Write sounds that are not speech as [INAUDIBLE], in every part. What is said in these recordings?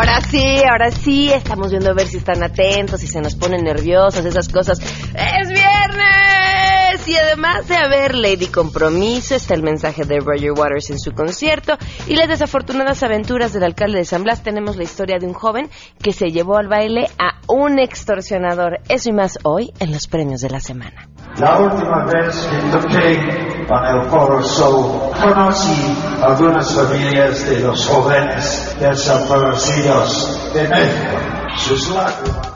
Ahora sí, ahora sí, estamos viendo a ver si están atentos, si se nos ponen nerviosos, esas cosas. ¡Es viernes! Y además de haber Lady Compromiso, está el mensaje de Roger Waters en su concierto y las desafortunadas aventuras del alcalde de San Blas. Tenemos la historia de un joven que se llevó al baile a un extorsionador. Eso y más hoy en los premios de la semana. La última vez que toqué con el Foro Soul, conocí algunas familias de los jóvenes desaparecidos de México. Sus lágrimas.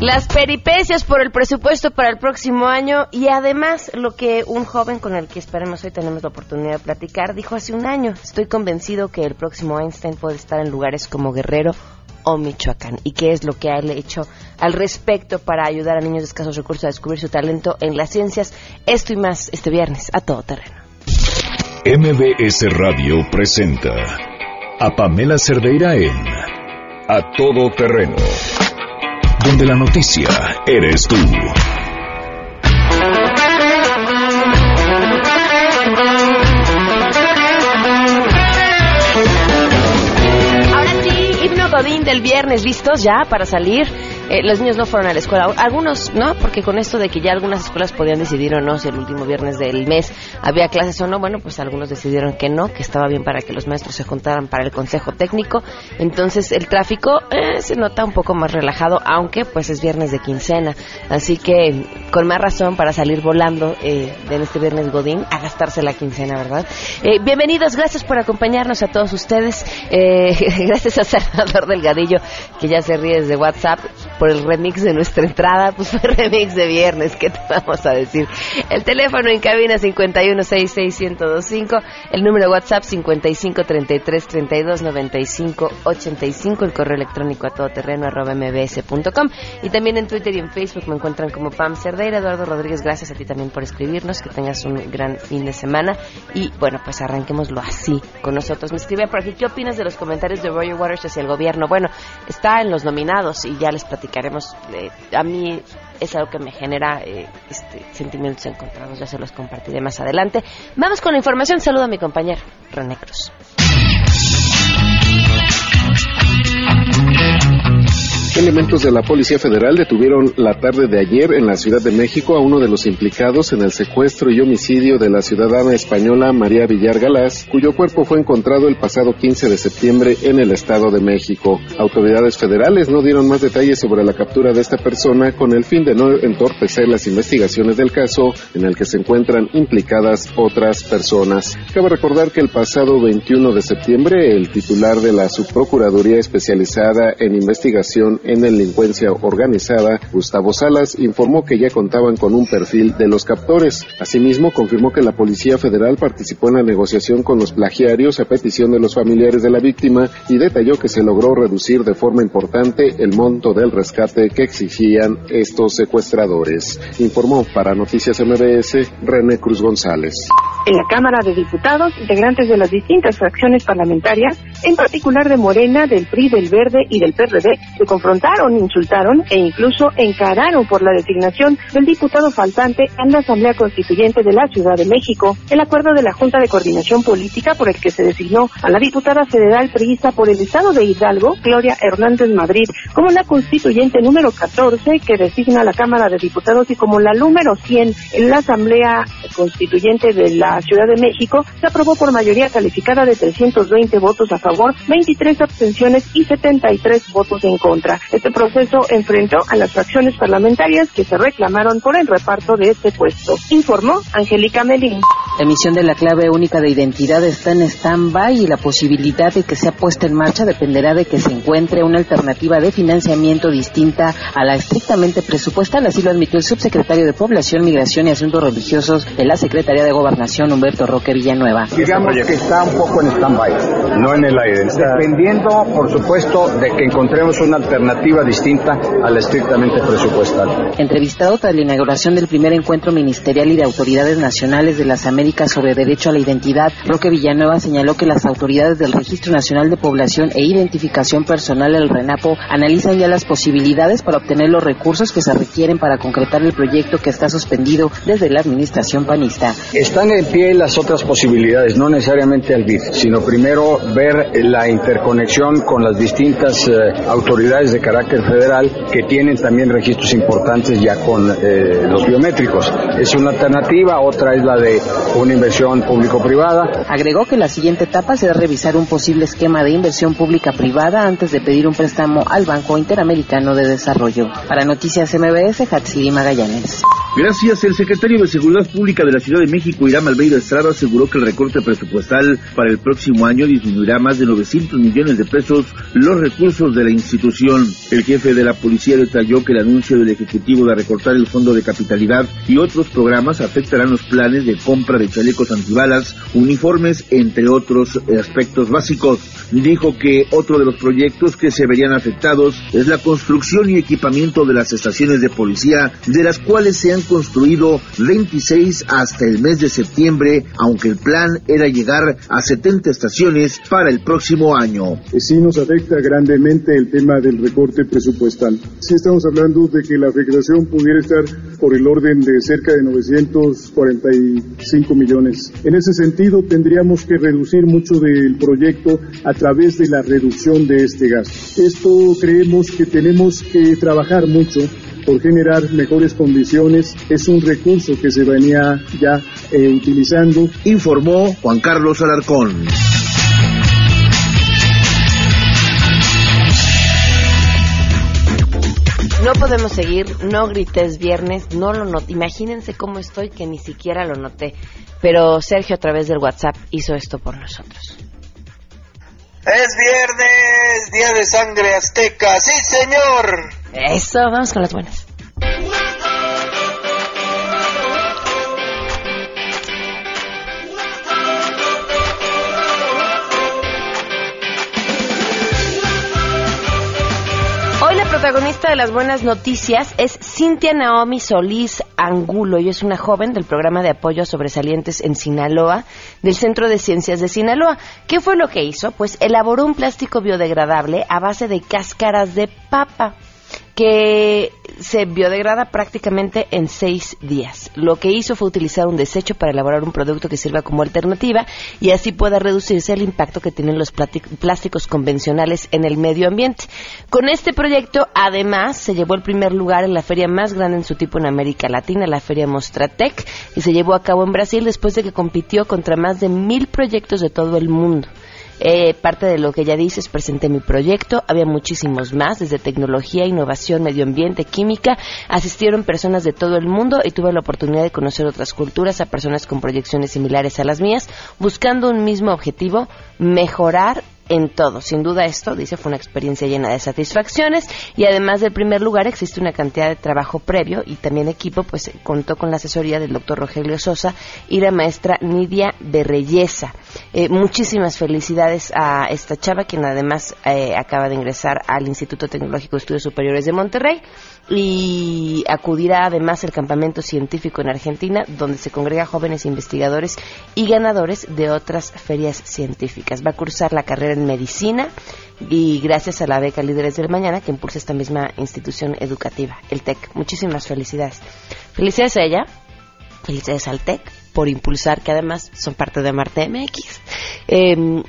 Las peripecias por el presupuesto para el próximo año y además lo que un joven con el que esperemos hoy tenemos la oportunidad de platicar dijo hace un año. Estoy convencido que el próximo Einstein puede estar en lugares como Guerrero o Michoacán y qué es lo que ha hecho al respecto para ayudar a niños de escasos recursos a descubrir su talento en las ciencias. Esto y más este viernes a todo terreno. MBS Radio presenta a Pamela Cerdeira en A Todo Terreno, donde la noticia eres tú. Ahora sí, himno Godín del viernes, ¿listos ya para salir? Eh, los niños no fueron a la escuela, algunos no, porque con esto de que ya algunas escuelas podían decidir o no si el último viernes del mes había clases o no, bueno, pues algunos decidieron que no, que estaba bien para que los maestros se juntaran para el consejo técnico. Entonces el tráfico eh, se nota un poco más relajado, aunque pues es viernes de quincena, así que con más razón para salir volando eh, en este viernes Godín a gastarse la quincena, ¿verdad? Eh, bienvenidos, gracias por acompañarnos a todos ustedes, eh, [LAUGHS] gracias a Salvador Delgadillo que ya se ríe desde WhatsApp por el remix de nuestra entrada, pues fue [LAUGHS] remix de viernes, ¿qué te vamos a decir? El teléfono en cabina 5166125, el número de WhatsApp 5533329585, el correo electrónico a todoterreno arroba mbs.com y también en Twitter y en Facebook me encuentran como Pam Cerdeira, Eduardo Rodríguez, gracias a ti también por escribirnos, que tengas un gran fin de semana y bueno, pues arranquémoslo así con nosotros. Me escribe por aquí, ¿qué opinas de los comentarios de Roger Waters hacia el gobierno? Bueno, está en los nominados y ya les platicaremos. Eh, a mí es algo que me genera eh, este, sentimientos encontrados, ya se los compartiré más adelante. Vamos con la información, saludo a mi compañero René Cruz. Elementos de la Policía Federal detuvieron la tarde de ayer en la Ciudad de México a uno de los implicados en el secuestro y homicidio de la ciudadana española María Villar Galás, cuyo cuerpo fue encontrado el pasado 15 de septiembre en el Estado de México. Autoridades federales no dieron más detalles sobre la captura de esta persona con el fin de no entorpecer las investigaciones del caso en el que se encuentran implicadas otras personas. Cabe recordar que el pasado 21 de septiembre el titular de la Subprocuraduría Especializada en Investigación en delincuencia organizada, Gustavo Salas, informó que ya contaban con un perfil de los captores. Asimismo, confirmó que la Policía Federal participó en la negociación con los plagiarios a petición de los familiares de la víctima y detalló que se logró reducir de forma importante el monto del rescate que exigían estos secuestradores. Informó para Noticias MBS René Cruz González. En la Cámara de Diputados, integrantes de las distintas fracciones parlamentarias, en particular de Morena, del PRI, del Verde y del PRD, se confrontaron, insultaron e incluso encararon por la designación del diputado faltante en la Asamblea Constituyente de la Ciudad de México. El acuerdo de la Junta de Coordinación Política por el que se designó a la diputada federal priista por el Estado de Hidalgo, Gloria Hernández Madrid, como la constituyente número 14 que designa a la Cámara de Diputados y como la número 100 en la Asamblea Constituyente de la Ciudad de México, se aprobó por mayoría calificada de 320 votos a favor, 23 abstenciones y 73 votos en contra. Este proceso enfrentó a las fracciones parlamentarias que se reclamaron por el reparto de este puesto, informó Angélica Medín. La emisión de la clave única de identidad está en stand-by y la posibilidad de que sea puesta en marcha dependerá de que se encuentre una alternativa de financiamiento distinta a la estrictamente presupuestal, así lo admitió el subsecretario de Población, Migración y Asuntos Religiosos de la Secretaría de Gobernación, Humberto Roque Villanueva. Digamos que está un poco en stand-by. No en el aire. Dependiendo, por supuesto, de que encontremos una alternativa distinta a la estrictamente presupuestal. Entrevistado tras la inauguración del primer encuentro ministerial y de autoridades nacionales de las Américas Sobre Derecho a la Identidad, Roque Villanueva señaló que las autoridades del Registro Nacional de Población e Identificación Personal, el RENAPO, analizan ya las posibilidades para obtener los recursos que se requieren para concretar el proyecto que está suspendido desde la administración panista. Están en pie las otras posibilidades, no necesariamente al BID, sino primero ver la interconexión con las distintas eh, autoridades de carácter federal que tienen también registros importantes ya con eh, los biométricos. Es una alternativa, otra es la de una inversión público-privada. Agregó que la siguiente etapa será revisar un posible esquema de inversión pública-privada antes de pedir un préstamo al Banco Interamericano de Desarrollo. Para Noticias MBS, Hatsiri Magallanes. Gracias. El secretario de Seguridad Pública de la Ciudad de México, Irán Albeiro Estrada, aseguró que el recorte presupuestal para el próximo año disminuirá más de 900 millones de pesos los recursos de la institución. El jefe de la policía detalló que el anuncio del Ejecutivo de recortar el fondo de capitalidad y otros programas afectarán los planes de compra de chalecos antibalas, uniformes, entre otros aspectos básicos. Dijo que otro de los proyectos que se verían afectados es la construcción y equipamiento de las estaciones de policía, de las cuales se han construido 26 hasta el mes de septiembre, aunque el plan era llegar a 70 estaciones para el próximo año. Sí nos afecta grandemente el tema del recorte presupuestal. Sí estamos hablando de que la afectación pudiera estar por el orden de cerca de 945 millones. En ese sentido, tendríamos que reducir mucho del proyecto a través de la reducción de este gasto. Esto creemos que tenemos que trabajar mucho por generar mejores condiciones. Es un recurso que se venía ya eh, utilizando. Informó Juan Carlos Alarcón. No podemos seguir, no grites viernes, no lo noté. Imagínense cómo estoy que ni siquiera lo noté. Pero Sergio a través del WhatsApp hizo esto por nosotros. Es viernes, día de sangre azteca, sí señor. Eso, vamos con las buenas. Hoy la protagonista de las buenas noticias es Cintia Naomi Solís Angulo. Ella es una joven del programa de apoyo a sobresalientes en Sinaloa, del Centro de Ciencias de Sinaloa. ¿Qué fue lo que hizo? Pues elaboró un plástico biodegradable a base de cáscaras de papa que se biodegrada prácticamente en seis días. Lo que hizo fue utilizar un desecho para elaborar un producto que sirva como alternativa y así pueda reducirse el impacto que tienen los plásticos convencionales en el medio ambiente. Con este proyecto, además, se llevó el primer lugar en la feria más grande en su tipo en América Latina, la Feria Mostratec, y se llevó a cabo en Brasil después de que compitió contra más de mil proyectos de todo el mundo. Eh, parte de lo que ella dice es presenté mi proyecto, había muchísimos más, desde tecnología, innovación, medio ambiente, química, asistieron personas de todo el mundo y tuve la oportunidad de conocer otras culturas, a personas con proyecciones similares a las mías, buscando un mismo objetivo, mejorar en todo. Sin duda esto, dice, fue una experiencia llena de satisfacciones y además del primer lugar existe una cantidad de trabajo previo y también equipo, pues contó con la asesoría del doctor Rogelio Sosa y la maestra Nidia Berreyesa. Eh, muchísimas felicidades a esta chava, quien además eh, acaba de ingresar al Instituto Tecnológico de Estudios Superiores de Monterrey y acudirá además al campamento científico en Argentina, donde se congrega jóvenes investigadores y ganadores de otras ferias científicas. Va a cursar la carrera en medicina y gracias a la beca Líderes del Mañana que impulsa esta misma institución educativa, el TEC. Muchísimas felicidades. Felicidades a ella, felicidades al TEC por impulsar, que además son parte de Marte MX. Eh,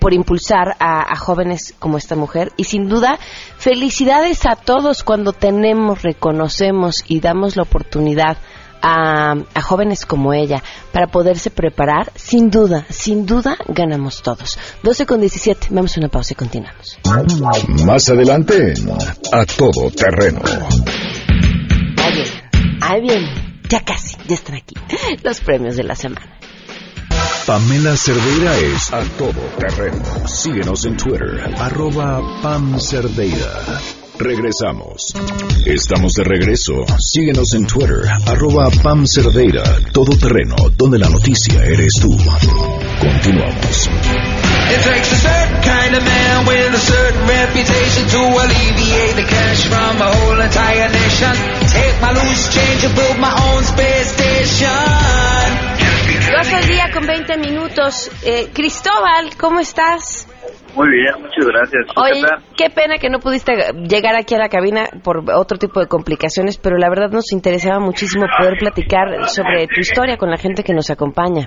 por impulsar a, a, jóvenes como esta mujer y sin duda felicidades a todos cuando tenemos, reconocemos y damos la oportunidad a, a, jóvenes como ella para poderse preparar, sin duda, sin duda ganamos todos. 12 con 17, vamos a una pausa y continuamos. Más adelante, a todo terreno. Ahí vienen, ahí vienen, ya casi, ya están aquí, los premios de la semana. Pamela Cerdeira es a todo terreno. Síguenos en Twitter, arroba Pam Cerdeira. Regresamos. Estamos de regreso. Síguenos en Twitter, arroba Pam Cerdeira, todo terreno, donde la noticia eres tú. Continuamos. It takes a certain kind of man with a certain reputation to alleviate the cash from a whole entire nation. Take my loose change and build my own space station. 12 del día con 20 minutos. Eh, Cristóbal, ¿cómo estás? Muy bien, muchas gracias. ¿Tú Oye, qué pena que no pudiste llegar aquí a la cabina por otro tipo de complicaciones, pero la verdad nos interesaba muchísimo poder platicar sobre tu historia con la gente que nos acompaña.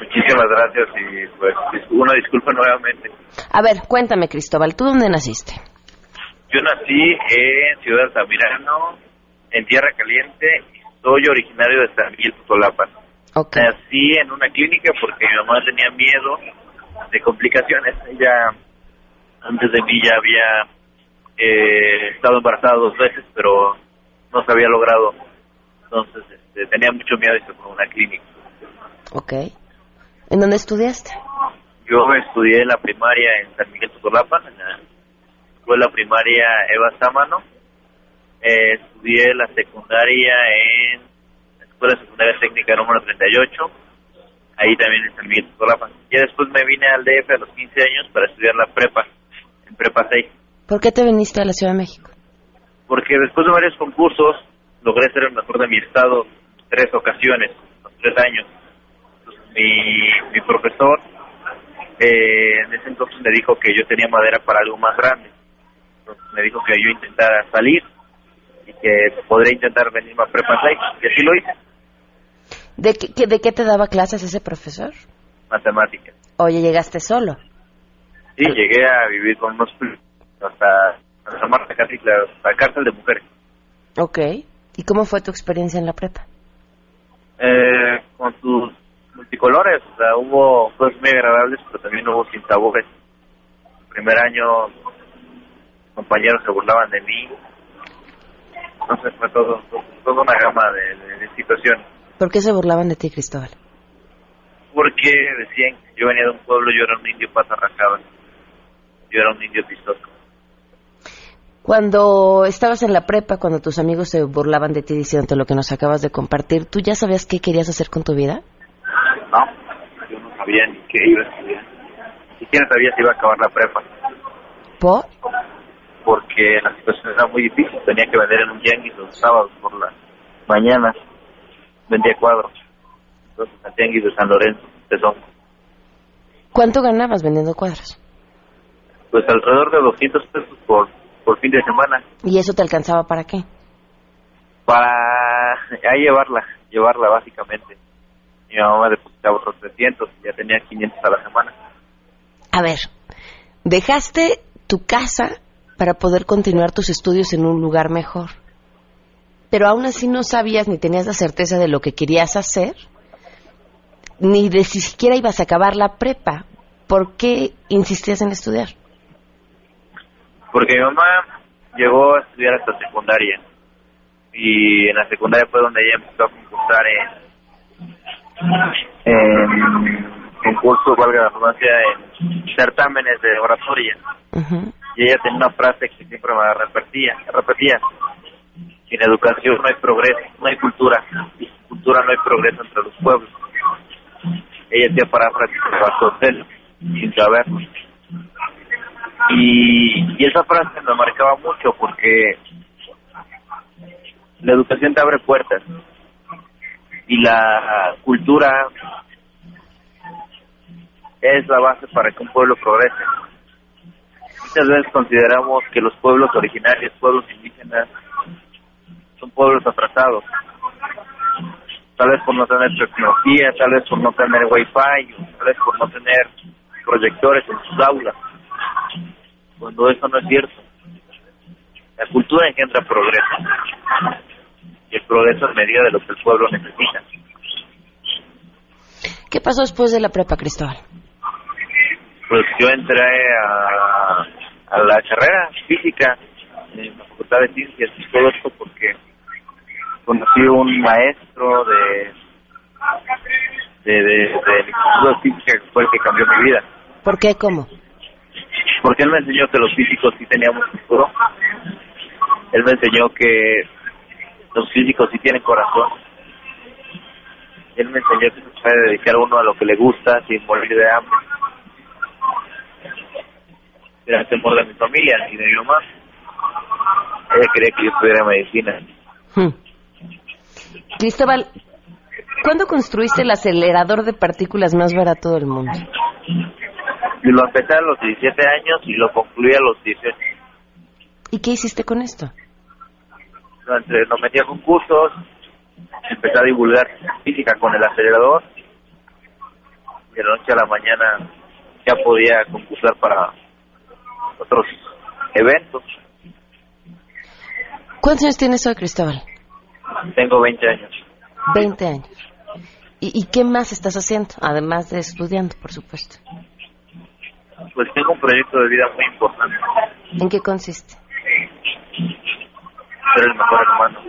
Muchísimas gracias y pues una disculpa nuevamente. A ver, cuéntame, Cristóbal, ¿tú dónde naciste? Yo nací en Ciudad Altamirano, en Tierra Caliente, y soy originario de San Miguel Tutolapan. Ok. Nací en una clínica porque mi mamá tenía miedo de complicaciones. Ella, antes de mí, ya había eh, estado embarazada dos veces, pero no se había logrado. Entonces, este, tenía mucho miedo y se fue a una clínica. Ok. ¿En dónde estudiaste? Yo estudié la primaria en San Miguel Tutolapan, en la escuela primaria Eva Sámano. Eh, estudié la secundaria en la escuela secundaria técnica número 38, ahí también en San Miguel Tutolapan. Y después me vine al DF a los 15 años para estudiar la prepa, en prepa 6, ¿Por qué te viniste a la Ciudad de México? porque después de varios concursos logré ser el mejor de mi estado tres ocasiones, los tres años. Entonces, mi, mi profesor eh, en ese entonces me dijo que yo tenía madera para algo más grande. Entonces me dijo que yo intentara salir y que podría intentar venirme a Prepa 6. Y así lo hice, ¿De qué, de qué te daba clases ese profesor? matemáticas. Oye, llegaste solo. Sí, llegué a vivir con unos hasta Santa Marta, casi la, la cárcel de mujeres. Ok. ¿Y cómo fue tu experiencia en la prepa? Eh, con sus multicolores, o sea, hubo cosas muy agradables, pero también hubo sin sabores. El primer año, compañeros se burlaban de mí. Entonces fue todo, todo- toda una gama de, de- de situaciones. ¿Por qué se burlaban de ti, Cristóbal? Porque decían que yo venía de un pueblo, yo era un indio pata rajada. Yo era un indio pistoso. Cuando estabas en la prepa, cuando tus amigos se burlaban de ti diciéndote lo que nos acabas de compartir, ¿tú ya sabías qué querías hacer con tu vida? No, yo no sabía ni qué iba a estudiar. Siquiera sabía si iba a acabar la prepa. ¿Por? porque la situación era muy difícil. Tenía que vender en un tianguis los sábados por la mañana. Vendía cuadros. Entonces, el tianguis de San Lorenzo, Songo. ¿Cuánto ganabas vendiendo cuadros? Pues alrededor de 200 pesos por, por fin de semana. ¿Y eso te alcanzaba para qué? Para a llevarla, llevarla básicamente. Mi mamá depositaba otros 300 y ya tenía 500 a la semana. A ver, dejaste tu casa para poder continuar tus estudios en un lugar mejor. Pero aún así no sabías ni tenías la certeza de lo que querías hacer, ni de si siquiera ibas a acabar la prepa. ¿Por qué insistías en estudiar? Porque mi mamá llegó a estudiar hasta secundaria. Y en la secundaria fue donde ella empezó a concursar en, en concursos, valga la redundancia, en certámenes de oratoria. Y ella tenía una frase que siempre me repetía, repetía. Sin educación no hay progreso, no hay cultura. Y sin cultura no hay progreso entre los pueblos. Ella hacía paráfrasis de Vasconcelos, sin saberlo. Y, y esa frase me marcaba mucho porque la educación te abre puertas y la cultura es la base para que un pueblo progrese. Muchas veces consideramos que los pueblos originarios, pueblos indígenas, son pueblos atrasados. Tal vez por no tener tecnología, tal vez por no tener wifi, tal vez por no tener proyectores en sus aulas. Cuando eso no es cierto. La cultura engendra progreso. Y el progreso es medida de lo que el pueblo necesita. ¿Qué pasó después de la prepa, Cristóbal? Pues yo entré a, a la carrera física en la Facultad de Ciencias y todo esto porque conocí un maestro de de, de, de Física que fue el que cambió mi vida. ¿Por qué? ¿Cómo? Porque él me enseñó que los físicos sí teníamos futuro. Él me enseñó que los físicos sí tienen corazón. Él me enseñó que se puede dedicar uno a lo que le gusta sin morir de hambre. Era el temor de mi familia y de mi mamá. Ella quería que yo estudiara medicina. Hmm. Cristóbal, ¿Cuándo construiste el acelerador de partículas más barato del mundo? Y lo empecé a los 17 años y lo concluí a los 18. ¿Y qué hiciste con esto? Entonces, nos metí a concursos, empecé a divulgar física con el acelerador. De la noche a la mañana ya podía concursar para otros eventos. ¿Cuántos años tienes hoy, Cristóbal? Tengo 20 años. 20 años. ¿Y, ¿Y qué más estás haciendo? Además de estudiando, por supuesto. Pues tengo un proyecto de vida muy importante. ¿En qué consiste? Ser el mejor hermano.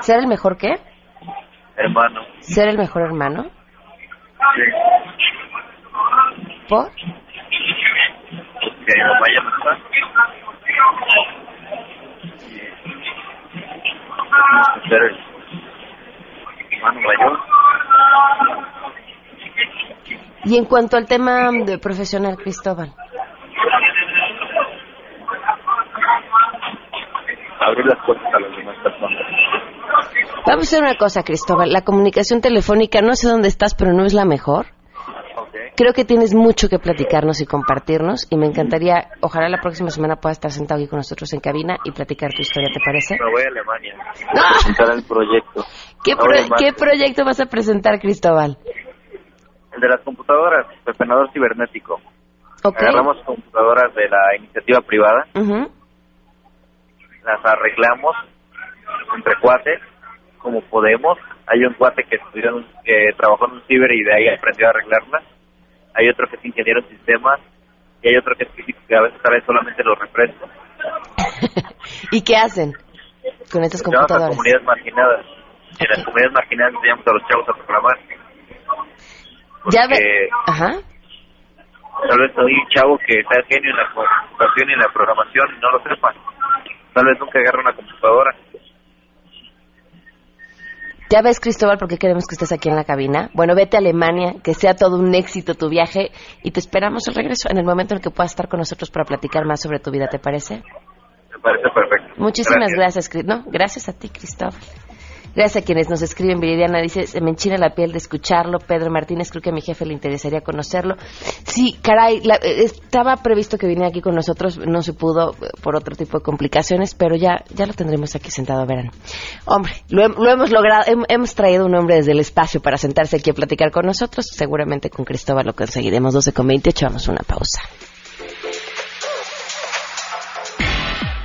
¿Ser el mejor qué? Hermano. ¿Ser el mejor hermano? Sí. ¿Por? Porque mi mamá ya no está. Ser mayor. Y en cuanto al tema de profesional, Cristóbal. Abrir las puertas a las demás personas. Vamos a hacer una cosa, Cristóbal. La comunicación telefónica, no sé dónde estás, pero no es la mejor. Creo que tienes mucho que platicarnos y compartirnos y me encantaría, ojalá la próxima semana puedas estar sentado aquí con nosotros en cabina y platicar tu historia, ¿te parece? Me voy a Alemania. [LAUGHS] Voy a presentar el proyecto. ¿Qué, Me voy pro- a ¿Qué Alemania. proyecto vas a presentar, Cristóbal? El de las computadoras, pepenador cibernético. Ok. Agarramos computadoras de la iniciativa privada, Ujú. las arreglamos entre cuates, como podemos. Hay un cuate que estudió, que trabajó en un ciber y de ahí aprendió a arreglarlas. Hay otro que es ingeniero en sistemas y hay otro que es físico que a veces trae solamente los refrescos. [LAUGHS] ¿Y qué hacen con estas a computadoras? comunidades marginadas. En las comunidades marginadas enseñamos a los chavos a programar. Ya ve. Porque Ajá. tal vez hay un chavo que sea genio en la computación y en la programación y no lo sepa. Tal vez nunca agarre una computadora. Ya ves, Cristóbal, por qué queremos que estés aquí en la cabina. Bueno, vete a Alemania, que sea todo un éxito tu viaje y te esperamos el regreso en el momento en el que puedas estar con nosotros para platicar más sobre tu vida, ¿te parece? Me parece perfecto. Muchísimas gracias, Cris- No, gracias a ti, Cristóbal. Gracias a quienes nos escriben. Viridiana dice, se me enchina la piel de escucharlo. Pedro Martínez, creo que a mi jefe le interesaría conocerlo. Sí, caray, la- eh, estaba previsto que viniera aquí con nosotros, no se pudo eh, por otro tipo de complicaciones, pero ya, ya lo tendremos aquí sentado, verán. Hombre, lo, lo hemos logrado, hem- hemos traído un hombre desde el espacio para sentarse aquí a platicar con nosotros. Seguramente con Cristóbal lo conseguiremos. 12 con 28, vamos una pausa.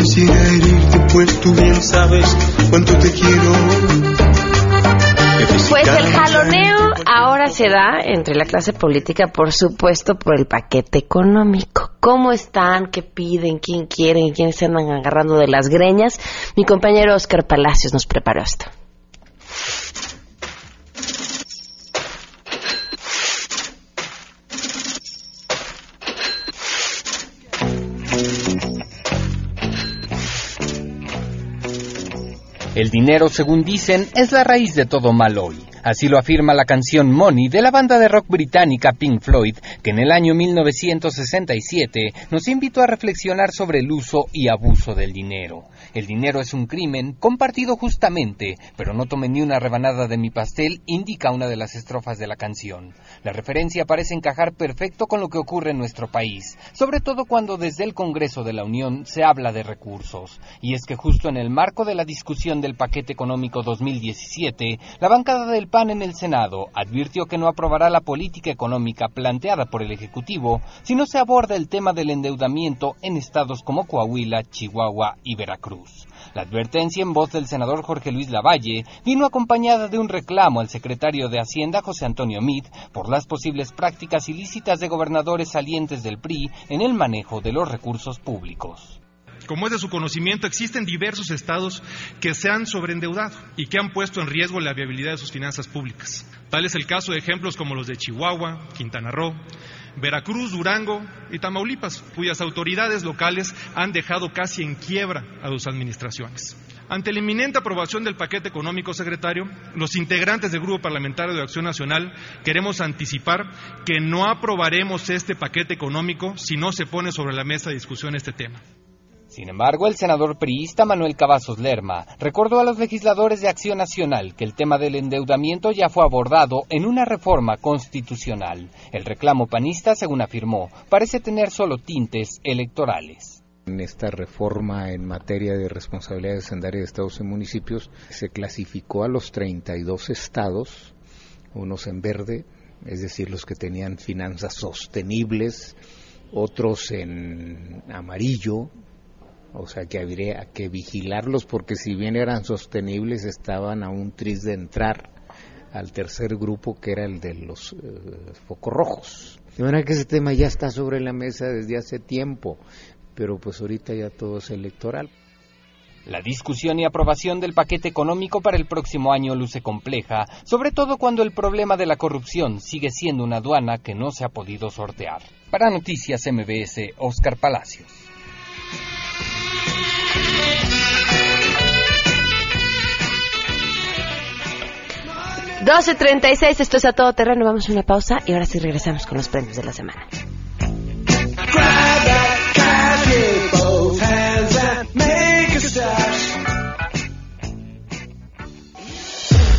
Quisiera herirte, pues tú bien sabes cuánto te quiero. Pues el jaloneo ahora se da entre la clase política, por supuesto, por el paquete económico. ¿Cómo están? ¿Qué piden? ¿Quién quieren? ¿Y quiénes se andan agarrando de las greñas? Mi compañero Oscar Palacios nos preparó esto. El dinero, según dicen, es la raíz de todo mal hoy. Así lo afirma la canción Money de la banda de rock británica Pink Floyd, que en el año 1967 nos invitó a reflexionar sobre el uso y abuso del dinero. El dinero es un crimen compartido justamente, pero no tome ni una rebanada de mi pastel, indica una de las estrofas de la canción. La referencia parece encajar perfecto con lo que ocurre en nuestro país, sobre todo cuando desde el Congreso de la Unión se habla de recursos. Y es que justo en el marco de la discusión del paquete económico 2017, la bancada del PAN en el Senado advirtió que no aprobará la política económica planteada por el Ejecutivo si no se aborda el tema del endeudamiento en estados como Coahuila, Chihuahua y Veracruz. La advertencia en voz del senador Jorge Luis Lavalle vino acompañada de un reclamo al secretario de Hacienda José Antonio Meade por las posibles prácticas ilícitas de gobernadores salientes del PRI en el manejo de los recursos públicos. Como es de su conocimiento, existen diversos estados que se han sobreendeudado y que han puesto en riesgo la viabilidad de sus finanzas públicas. Tal es el caso de ejemplos como los de Chihuahua, Quintana Roo, Veracruz, Durango y Tamaulipas, cuyas autoridades locales han dejado casi en quiebra a sus administraciones. Ante la inminente aprobación del paquete económico, secretario, los integrantes del Grupo Parlamentario de Acción Nacional queremos anticipar que no aprobaremos este paquete económico si no se pone sobre la mesa de discusión este tema. Sin embargo, el senador priista Manuel Cavazos Lerma recordó a los legisladores de Acción Nacional que el tema del endeudamiento ya fue abordado en una reforma constitucional. El reclamo panista, según afirmó, parece tener solo tintes electorales. En esta reforma en materia de responsabilidad hacendaria de estados y municipios se clasificó a los 32 estados, unos en verde, es decir, los que tenían finanzas sostenibles, otros en amarillo, o sea que habría que vigilarlos porque si bien eran sostenibles estaban a un tris de entrar al tercer grupo que era el de los eh, focos rojos. De manera que ese tema ya está sobre la mesa desde hace tiempo pero pues ahorita ya todo es electoral. La discusión y aprobación del paquete económico para el próximo año luce compleja, sobre todo cuando el problema de la corrupción sigue siendo una aduana que no se ha podido sortear. Para Noticias MBS, Oscar Palacios. ...12.36, esto es a todo terreno, vamos a una pausa y ahora sí regresamos con los premios de la semana.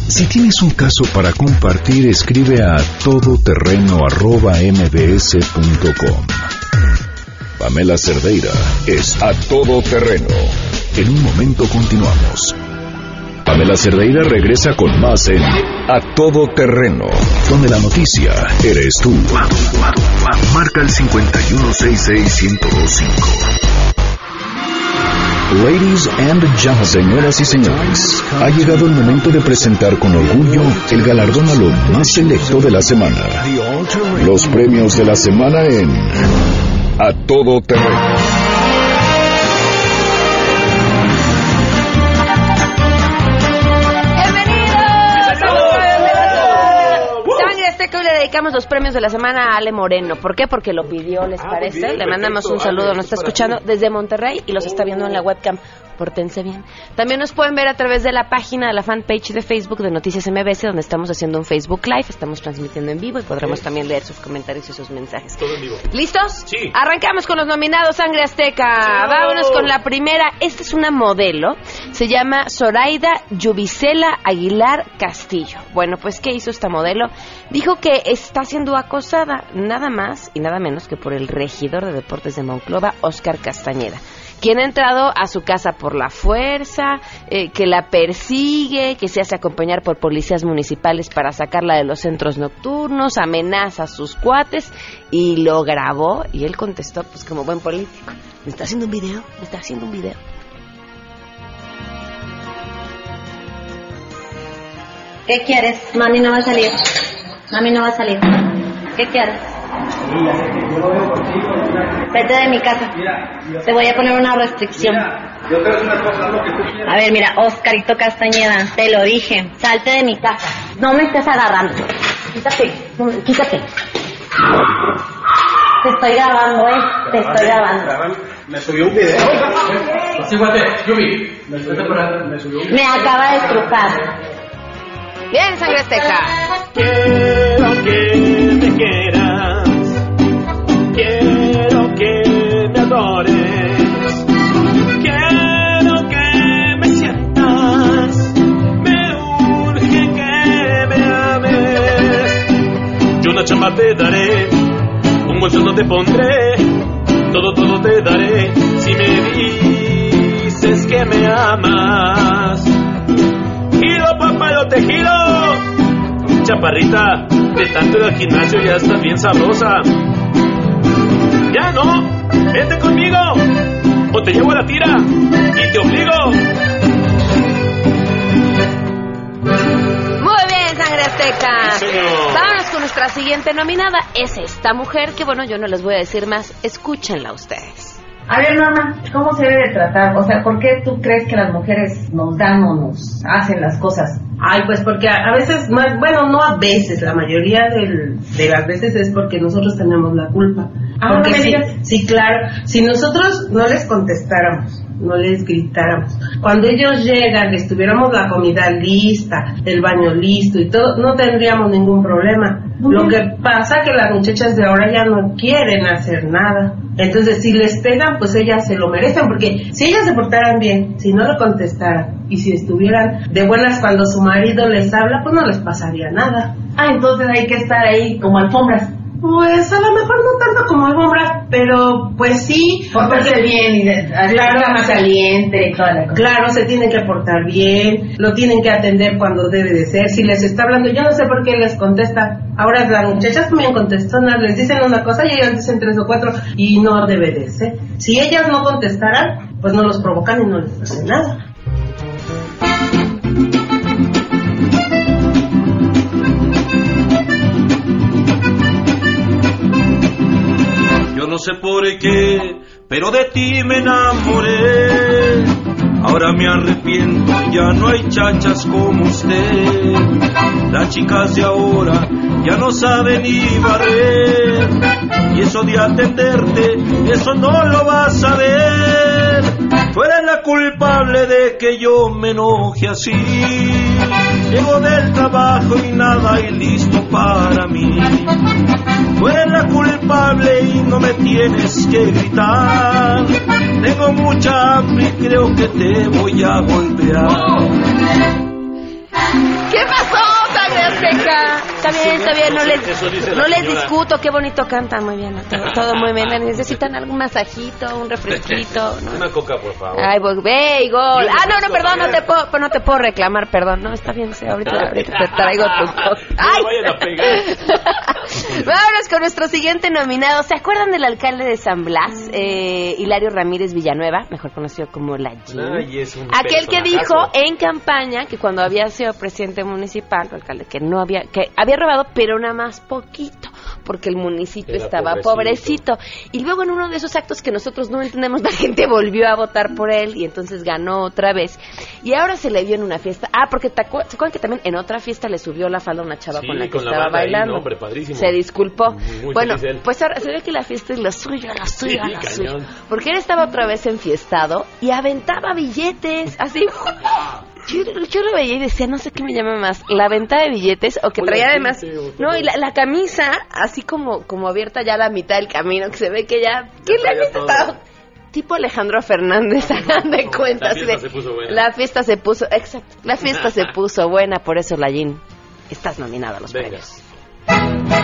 Si tienes un caso para compartir, escribe a todoterreno.mbs.com. Pamela Cerdeira es a todoterreno. En un momento continuamos. Pamela Cerdeira regresa con más en A Todo Terreno, donde la noticia eres tú. Marca el 5166125. Ladies and gentlemen, señoras y señores, ha llegado el momento de presentar con orgullo el galardón a lo más selecto de la semana. Los premios de la semana en A Todo Terreno. Dedicamos los premios de la semana a Ale Moreno. ¿Por qué? Porque lo pidió, ¿les parece? le mandamos un saludo, nos está escuchando desde Monterrey y los está viendo en la webcam. Pórtense bien. También nos pueden ver a través de la página de la fanpage de Facebook de Noticias MBS, donde estamos haciendo un Facebook Live. Estamos transmitiendo en vivo y podremos también leer sus comentarios y sus mensajes. Todo en vivo. ¿Listos? Sí. Arrancamos con los nominados Sangre Azteca. Vámonos con la primera. Esta es una modelo. Se llama Zoraida Yubicela Aguilar Castillo. Bueno, pues, ¿qué hizo esta modelo? Dijo que está siendo acosada nada más y nada menos que por el regidor de deportes de Monclova, Oscar Castañeda quien ha entrado a su casa por la fuerza, eh, que la persigue, que se hace acompañar por policías municipales para sacarla de los centros nocturnos, amenaza a sus cuates y lo grabó y él contestó pues como buen político, ¿me está haciendo un video? ¿Me está haciendo un video? ¿Qué quieres? Mami no va a salir. Mami no va a salir. ¿Qué quieres? Vete de mi casa. Te voy a poner una restricción. A ver, mira, Oscarito Castañeda, te lo dije. Salte de mi casa. No me estés agarrando. Quítate, quítate. Te estoy grabando, eh. Te estoy grabando. Me subió un video. Me acaba de estrujar. Bien, sangre azteca. Chamba te daré. Un buen sueldo te pondré. Todo, todo te daré. Si me dices que me amas. Giro, papá, yo te giro. Chaparrita, de tanto ir al gimnasio ya estás bien sabrosa. Ya no, vente conmigo. O te llevo a la tira y te obligo. Muy bien, sangre azteca. Sí, señor. Nuestra siguiente nominada. Es esta mujer que, bueno, yo no les voy a decir más. Escúchenla ustedes. A ver, Norma, ¿cómo se debe de tratar? O sea, ¿por qué tú crees que las mujeres nos dan o nos hacen las cosas? Ay, pues porque a, veces, más- bueno, no a veces, la mayoría del- de las veces es porque nosotros tenemos la culpa. Ah, porque no me sí, digas. sí, claro, si nosotros no les contestáramos, no les gritáramos, cuando ellos llegan, les tuviéramos la comida lista, el baño listo y todo, no tendríamos ningún problema. Lo que pasa que las muchachas de ahora ya no quieren hacer nada. Entonces, si les pegan, pues ellas se lo merecen, porque si ellas se portaran bien, si no le contestaran y si estuvieran de buenas cuando su marido les habla, pues no les pasaría nada. Ah, entonces hay que estar ahí como alfombras. Pues a lo mejor no tanto como alfombras, pero pues sí. Portarse porque- bien y de- claro, cama caliente y toda la cosa. Claro, se tienen que portar bien, lo tienen que atender cuando debe de ser. Si les está hablando, yo no sé por qué les contesta. Ahora las muchachas también contestan, les dicen una cosa y ellas dicen tres o cuatro y no debe de ser. Si ellas no contestaran, pues no los provocan y no les hacen nada. Sé por qué, pero de ti me enamoré. Ahora me arrepiento, ya no hay chachas como usted. Las chicas de ahora ya no saben ni barrer. Y eso de atenderte, eso no lo vas a ver. Tú la culpable de que yo me enoje así. Llego del trabajo y nada hay listo para mí. Tú eres la culpable y no me tienes que gritar. Tengo mucha hambre y creo que te voy a golpear. ¿Qué pasó, sangre azteca? Está bien, está bien, no les, no les discuto, qué bonito cantan, muy bien, todo, todo muy bien. Necesitan algún masajito, un refresquito, [LAUGHS] ¿no? Una coca, por favor. Ay, pues, ve y gol. Ah, no, no, perdón, no te puedo, pues, no te puedo reclamar, perdón. No, está bien, sí, ahorita, ahorita te traigo tu [LAUGHS] coca. ¡Ay! [LAUGHS] Vámonos con nuestro siguiente nominado. ¿Se acuerdan del alcalde de San Blas, eh, Hilario Ramírez Villanueva, mejor conocido como La un Aquel que dijo en campaña que cuando había sido presidente municipal, alcalde, que no había, que había robado, pero nada más poquito, porque el municipio Era estaba pobrecito. Y luego en uno de esos actos que nosotros no entendemos, [LAUGHS] la gente volvió a votar por él y entonces ganó otra vez. Y ahora se le vio en una fiesta. Ah, porque ¿se acuerdan que también en otra fiesta le subió la falda a una chava Sí, con la que con la estaba ahí, bailando? no, hombre, padrísimo. Se disculpó. Muy bueno, pues ahora se ve que la fiesta es lo suyo, lo suyo, Sí, lo suyo. Porque él estaba otra vez enfiestado y aventaba billetes, así. [LAUGHS] Yo, yo lo veía y decía, no sé qué me llama más, la venta de billetes o que la traía además, no, y la, la camisa así como como abierta ya a la mitad del camino, que se ve que ya, ¿quién le ha estado? Tipo Alejandro Fernández, [LAUGHS] hagan de cuentas. fiesta de- se puso buena. La fiesta se puso, exacto, la fiesta se [LAUGHS] puso buena, por eso la Jean, estás nominada a los Venga. premios.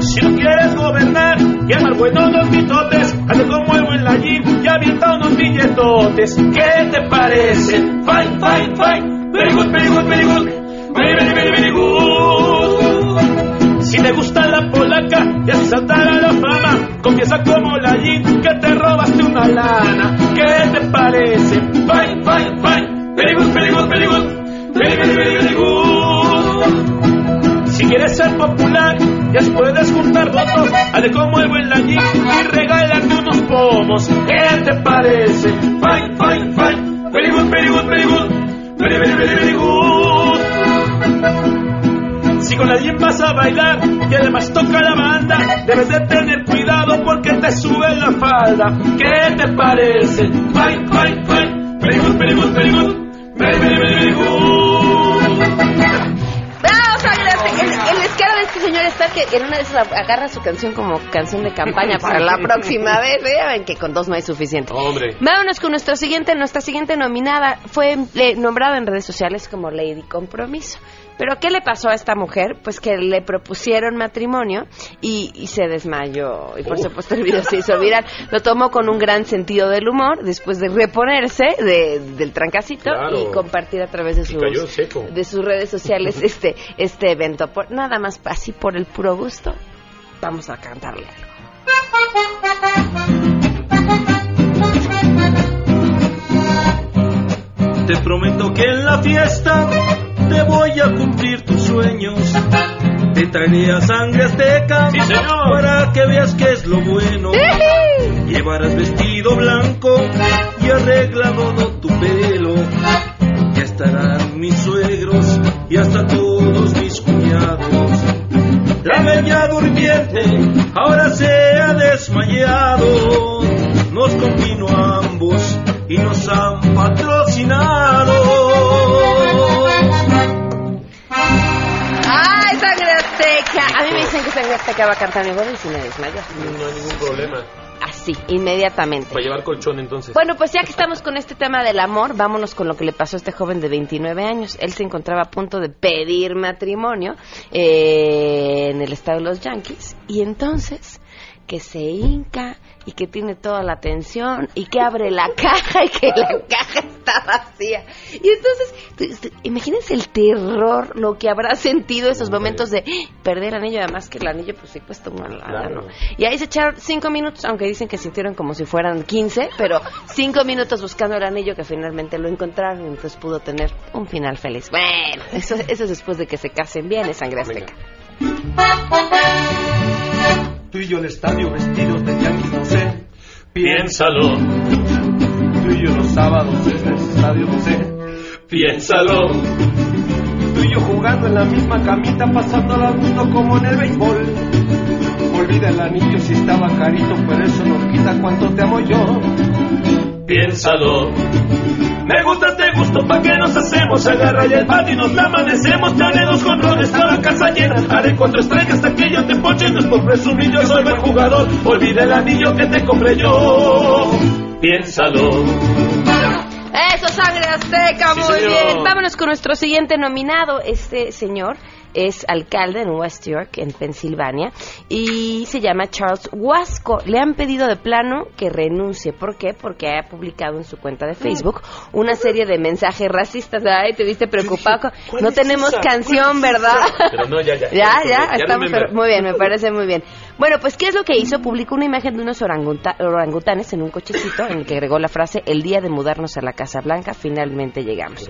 Si no quieres gobernar, llamar bueno los mitotes, hazte como el buen Layín y avienta unos billetotes. ¿Qué te parece? Fine, fine, fine. Very good, very good, very good. Very, very, very, very good. Si te gusta la polaca y así saltará la fama, confiesa como Layín que te robaste una lana. ¿Qué te parece? Fine, fine, fine. Very good, very good, very good. Very, very, very, very good. Quieres ser popular, ya puedes juntar votos. Hazle como el buen y regálate unos pomos. ¿Qué te parece? Fine, fine, fine. Very good, very good, very good. Very, very, very good. Si con alguien vas a bailar y además toca la banda, debes de tener cuidado porque te sube la falda. ¿Qué te parece? Fine, fine, fine. Very good, very good, very good. Very, very, very, very good. Este señor está que en una de esas agarra su canción como canción de campaña para la [LAUGHS] próxima vez. ¿eh? Ya ven que con dos no hay suficiente. Hombre. Vámonos con nuestro siguiente, nuestra siguiente nominada. Fue eh, nombrada en redes sociales como Lady Compromiso. Pero ¿qué le pasó a esta mujer? Pues que le propusieron matrimonio y, y se desmayó. Y por supuesto el video se hizo viral. Lo tomó con un gran sentido del humor después de reponerse de- del trancacito Claro. y compartir a través de sus, de sus redes sociales [LAUGHS] este, este evento. Por, nada más así por el puro gusto. Vamos a cantarle algo. Te prometo que en la fiesta te voy a cumplir tus sueños. Te traería sangre azteca. Sí, señor. Para que veas que es lo bueno. Llevarás vestido blanco y arreglado todo tu pelo. Ya estarán mis suegros y hasta todos mis cuñados. La bella durmiente ahora se ha desmayado. Nos convino ambos y nos han patrocinado. Azteca! A mí me dicen que sangre azteca va a cantar mi boda y si me desmayo. No hay ningún problema. Así, inmediatamente. Para llevar colchón entonces. Bueno, pues ya que estamos con este tema del amor, vámonos con lo que le pasó a este joven de 29 años. Él se encontraba a punto de pedir matrimonio eh, en el estado de los Yankees y entonces que se hinca y que tiene toda la atención y que abre la [LAUGHS] caja y que la caja está vacía. Y entonces, imagínense el terror, lo que habrá sentido esos momentos de ¡ah! perder el anillo, además que el anillo pues sí cuesta una lana. ¿no? Y ahí se echaron cinco minutos, aunque dicen que sintieron como si fueran 15, pero cinco minutos buscando el anillo que finalmente lo encontraron y entonces pudo tener un final feliz. Bueno, eso, eso es después de que se casen bien, es sangre azteca. Tú y yo el estadio vestidos de yanquis, no sé. Piénsalo, Tú y yo los sábados en el estadio, no sé. piénsalo. Tú y yo jugando en la misma camita, pasando a gusto como en el béisbol. Olvida el anillo si estaba carito, pero eso no quita cuánto te amo yo. Piénsalo. Me gusta, te gusto, ¿pa' qué nos hacemos? Agarra ya el patio y nos la amanecemos. Te haré dos controles, toda la casa llena. Haré cuatro estrellas hasta que yo te poche. No es por presumir, yo soy buen jugador. Olvida el anillo que te compré yo. Piénsalo. Eso, sangre azteca, Sí, muy señor. bien. Vámonos con nuestro siguiente nominado. Este señor es alcalde en West York, en Pensilvania, y se llama Charles Wasco. Le han pedido de plano que renuncie. ¿Por qué? Porque ha publicado en su cuenta de Facebook una serie de mensajes racistas. Ay, te viste preocupado. ¿cuál No tenemos canción, ¿verdad? Pero no, ya, ya. [LAUGHS] Ya, ya, estamos muy bien, me parece muy bien. Bueno, pues ¿qué es lo que hizo? Publicó una imagen de unos oranguta- orangutanes en un cochecito en el que agregó la frase el día de mudarnos a la Casa Blanca finalmente llegamos.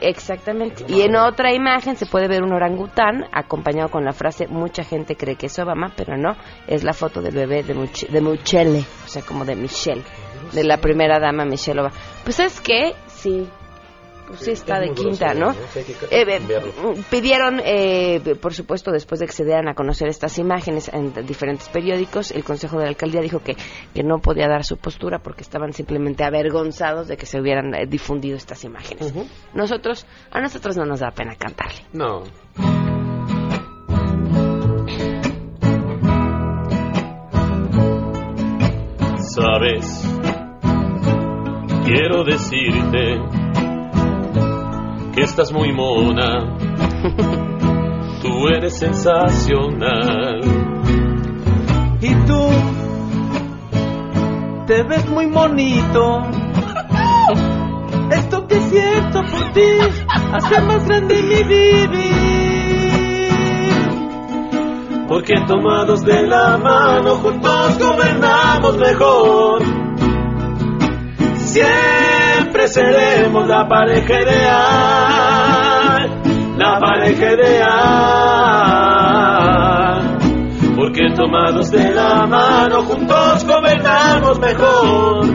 Exactamente. Y en otra imagen se puede ver un orangután acompañado con la frase mucha gente cree que es Obama, pero no, es la foto del bebé de, Much- de Michelle, o sea, como de Michelle, de la primera dama Michelle Obama. Pues ¿sabes qué? Sí. Pues sí está de quinta, grosero, ¿no? ¿no? Sí, hay que Eh, pidieron, eh, por supuesto, después de que se dieran a conocer estas imágenes en diferentes periódicos, el Consejo de la Alcaldía dijo que, que no podía dar su postura porque estaban simplemente avergonzados de que se hubieran eh, difundido estas imágenes. Nosotros, a nosotros no nos da pena cantarle. No. Sabes, quiero decirte estás muy mona. Tú eres sensacional. Y tú te ves muy bonito. Esto que siento por ti hace más grande mi vivir. Porque tomados de la mano juntos gobernamos mejor. Seremos la pareja ideal, la pareja ideal. Porque tomados de la mano juntos gobernamos mejor.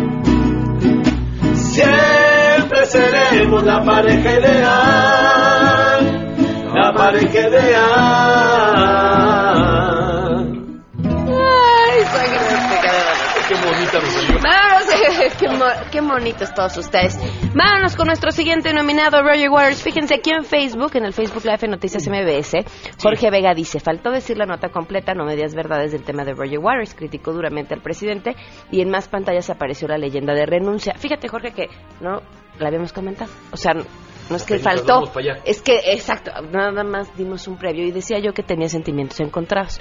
Siempre seremos la pareja ideal, la pareja ideal. Vámonos, [LAUGHS] qué, mo- qué bonitos todos ustedes. Vámonos con nuestro siguiente nominado, Roger Waters. Fíjense aquí en Facebook, en el Facebook Live de Noticias MBS, Jorge Vega dice, faltó decir la nota completa, no medias verdades del tema de Roger Waters, criticó duramente al presidente y en más pantallas apareció la leyenda de renuncia. Fíjate, Jorge, que no la habíamos comentado. O sea, no es que faltó, es que, exacto, nada más dimos un previo y decía yo que tenía sentimientos encontrados.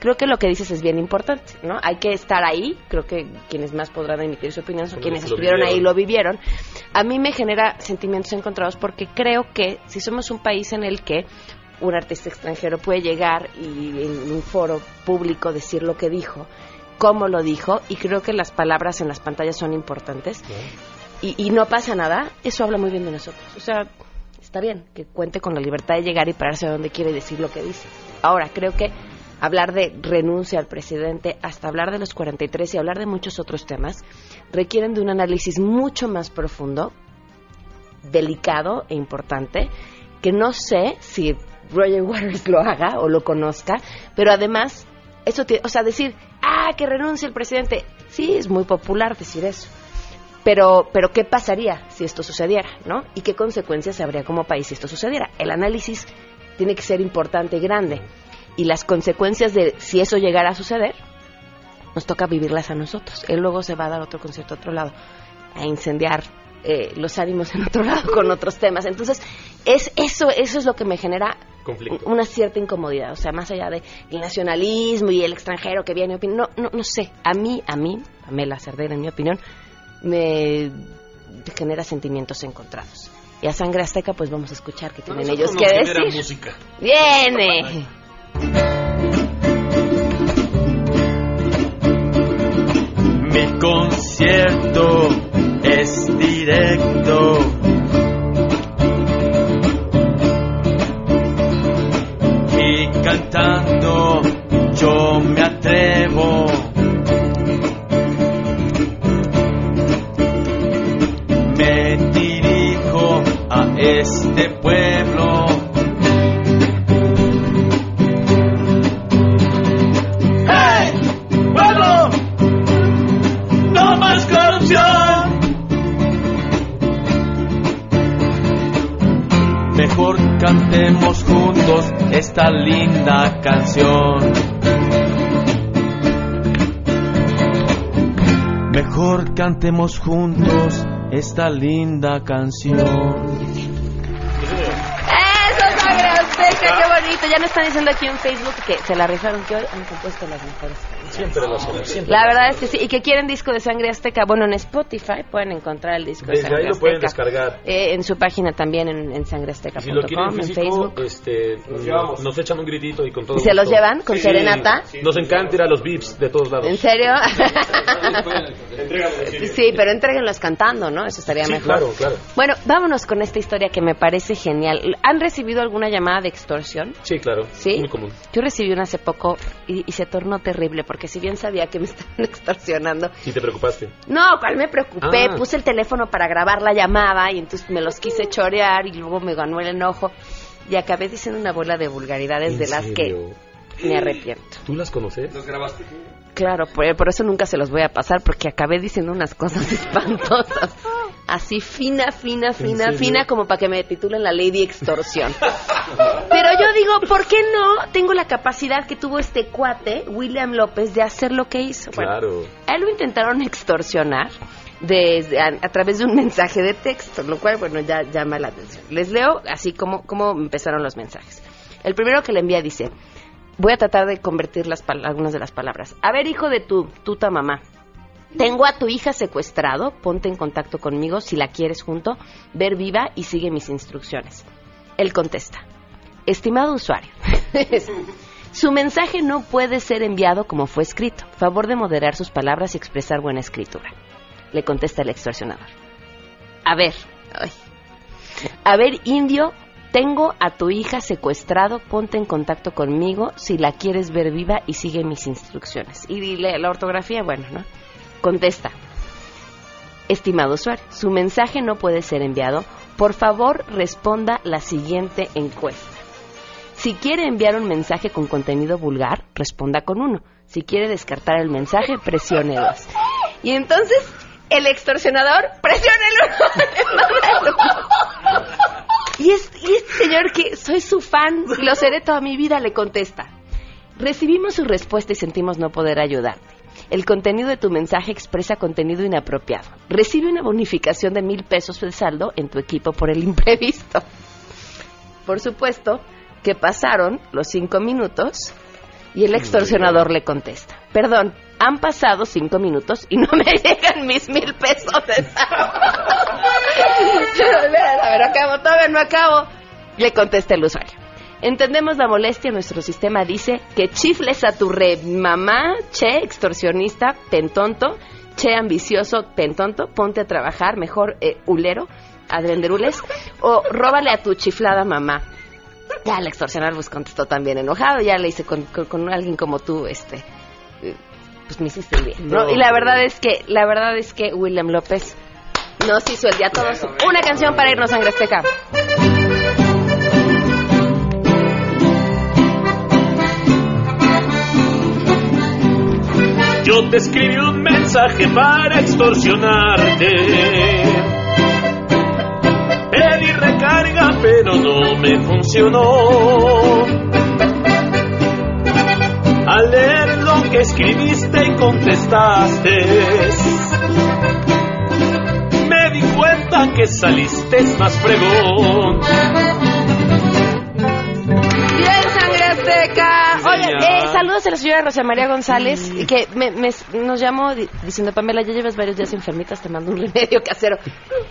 Creo que lo que dices es bien importante, ¿no? Hay que estar ahí, creo que quienes más podrán emitir su opinión son quienes estuvieron ahí y lo vivieron. A mí me genera sentimientos encontrados porque creo que si somos un país en el que un artista extranjero puede llegar y en un foro público decir lo que dijo, cómo lo dijo, y creo que las palabras en las pantallas son importantes, y, y no pasa nada, eso habla muy bien de nosotros. O sea, está bien que cuente con la libertad de llegar y pararse a donde quiere y decir lo que dice. Ahora, creo que hablar de renuncia al presidente, hasta hablar de los 43 y hablar de muchos otros temas, requieren de un análisis mucho más profundo, delicado e importante, que no sé si Roger Waters lo haga o lo conozca, pero además, eso o sea, decir, ah, que renuncie el presidente, sí, es muy popular decir eso. Pero, pero ¿qué pasaría si esto sucediera, no? ¿Y qué consecuencias habría como país si esto sucediera? El análisis tiene que ser importante y grande. Y las consecuencias de si eso llegara a suceder, nos toca vivirlas a nosotros. Él luego se va a dar otro concierto a otro lado, a incendiar eh, los ánimos en otro lado con otros temas. Entonces, es eso, eso es lo que me genera Conflicto. una cierta incomodidad. O sea, más allá del nacionalismo y el extranjero que viene, no, no, no sé. A mí, a mí, Pamela Cerdeira, en mi opinión, me genera sentimientos encontrados. Y a Sangre Azteca, pues vamos a escuchar qué tienen ellos que decir. música. Viene. Mi concierto es directo. Y cantando yo me atrevo. Me dirijo a este pueblo. Mejor cantemos juntos esta linda canción. Mejor cantemos juntos esta linda canción. Ya me están diciendo aquí en Facebook que se la rifaron, que hoy han compuesto las mejores canciones. Siempre lo hacemos, siempre. La verdad es que sí, y que quieren disco de Sangre Azteca. Bueno, en Spotify pueden encontrar el disco de Desde Sangre ahí lo Azteca. pueden descargar. Eh, en su página también, en, en sangreazteca.com, si lo quieren en físico, Facebook. este, nos echan un gritito y con todo ¿Y se los llevan con serenata? Nos encanta ir a los VIPs de todos lados. ¿En serio? sí, [LAUGHS] pero entréguenlos cantando, ¿no? Eso estaría Sí, mejor. claro, claro. Bueno, vámonos con esta historia que me parece genial. ¿Han recibido alguna llamada de extorsión? Sí, claro. ¿Sí? Muy común. Yo recibí una hace poco y, y se tornó terrible porque si bien sabía que me [LAUGHS] estaban extorsionando, Y te preocupaste. no, cual me preocupé, Ah. puse el teléfono para grabar la llamada y entonces me los quise chorear y luego me ganó el enojo y acabé diciendo una bola de vulgaridades ¿En de las serio? que me arrepiento. ¿Tú las conoces? ¿Los grabaste? Claro, por, por eso nunca se los voy a pasar porque acabé diciendo unas cosas [LAUGHS] espantosas. Así fina, fina, fina, fina, como para que me titulen la Lady Extorsión. [LAUGHS] Pero yo digo, ¿por qué no tengo la capacidad que tuvo este cuate, William López, de hacer lo que hizo? Bueno, Claro. a él lo intentaron extorsionar desde, a, a través de un mensaje de texto, lo cual, bueno, ya llama la atención. Les leo así como, como empezaron los mensajes. El primero que le envía dice, voy a tratar de convertir las algunas de las palabras. A ver, hijo de tu tuta mamá, tengo a tu hija secuestrado, ponte en contacto conmigo si la quieres junto, ver viva y sigue mis instrucciones. Él contesta, estimado usuario, [LAUGHS] su mensaje no puede ser enviado como fue escrito. Favor de moderar sus palabras y expresar buena escritura. Le contesta el extorsionador. A ver, a ver, indio, tengo a tu hija secuestrado, ponte en contacto conmigo si la quieres ver viva y sigue mis instrucciones. Y dile la ortografía, bueno, ¿no? Contesta. Estimado usuario, su mensaje no puede ser enviado. Por favor, responda la siguiente encuesta. Si quiere enviar un mensaje con contenido vulgar, responda con uno. Si quiere descartar el mensaje, presione dos. Y entonces, el extorsionador presiona el uno. y, es, y este señor que soy su fan y lo seré toda mi vida, le contesta. Recibimos su respuesta y sentimos no poder ayudarte. El contenido de tu mensaje expresa contenido inapropiado. Recibe una bonificación de mil pesos de saldo en tu equipo por el imprevisto. Por supuesto que pasaron los cinco minutos y el extorsionador le contesta. Perdón, han pasado cinco minutos y no me [LAUGHS] llegan mis mil pesos de saldo. [LAUGHS] a ver, acabo, todavía no acabo. Le contesta el usuario. Entendemos la molestia, nuestro sistema dice que chifles a tu re mamá, che, extorsionista, pentonto, che, ambicioso, pentonto, ponte a trabajar, mejor, eh, hulero, a venderules, o róbale a tu chiflada mamá. Ya el extorsionador pues contestó también enojado, ya le hice con, con- con alguien como tú, este, eh, pues me hiciste día, ¿no? No, y la verdad es que, la verdad es que William López nos hizo el día a todos. Una canción para irnos a Sangre Yo te escribí un mensaje para extorsionarte. Pedí recarga, pero no me funcionó. Al leer lo que escribiste y contestaste, me di cuenta que saliste más fregón. Bien, Sangre Azteca. Saludos a la señora Rosa María González, que me, me- nos llamó di- diciendo, Pamela, ya llevas varios días enfermitas, te mando un [LAUGHS] remedio casero.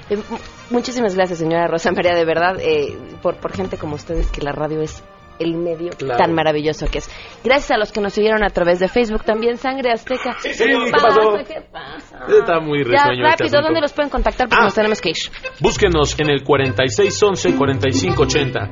Eh, mu- muchísimas gracias, señora Rosa María, de verdad, eh, por, por gente como ustedes, que la radio es el medio Claro. tan maravilloso que es. Gracias a los que nos siguieron a través de Facebook también, Sangre Azteca. Sí, ¿qué pasó? ¿Qué pasa? Está muy Ya, risueño este rápido, asunto. ¿dónde los pueden contactar? Porque Ah. nos tenemos que ir. Búsquenos en el 4611-4580.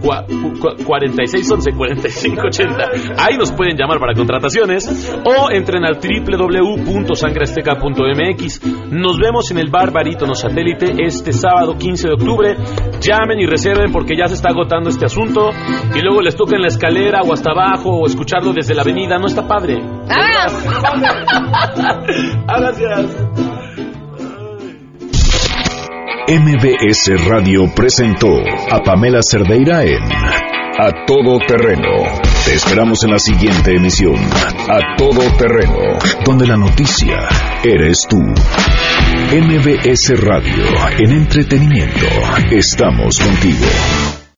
Cua- cu- 4611-4580. Ahí nos pueden llamar para contrataciones o entren al www.sangreazteca.mx. Nos vemos en el bar Barítono Satélite este sábado 15 de octubre. Llamen y reserven porque ya se está agotando este asunto y luego les toca en la escalera o hasta abajo o escucharlo desde la avenida. No está padre. Ah, [LAUGHS] gracias. MBS Radio presentó a Pamela Cerdeira en A Todo Terreno. Te esperamos en la siguiente emisión, A Todo Terreno, donde la noticia eres tú. MBS Radio, en entretenimiento, estamos contigo.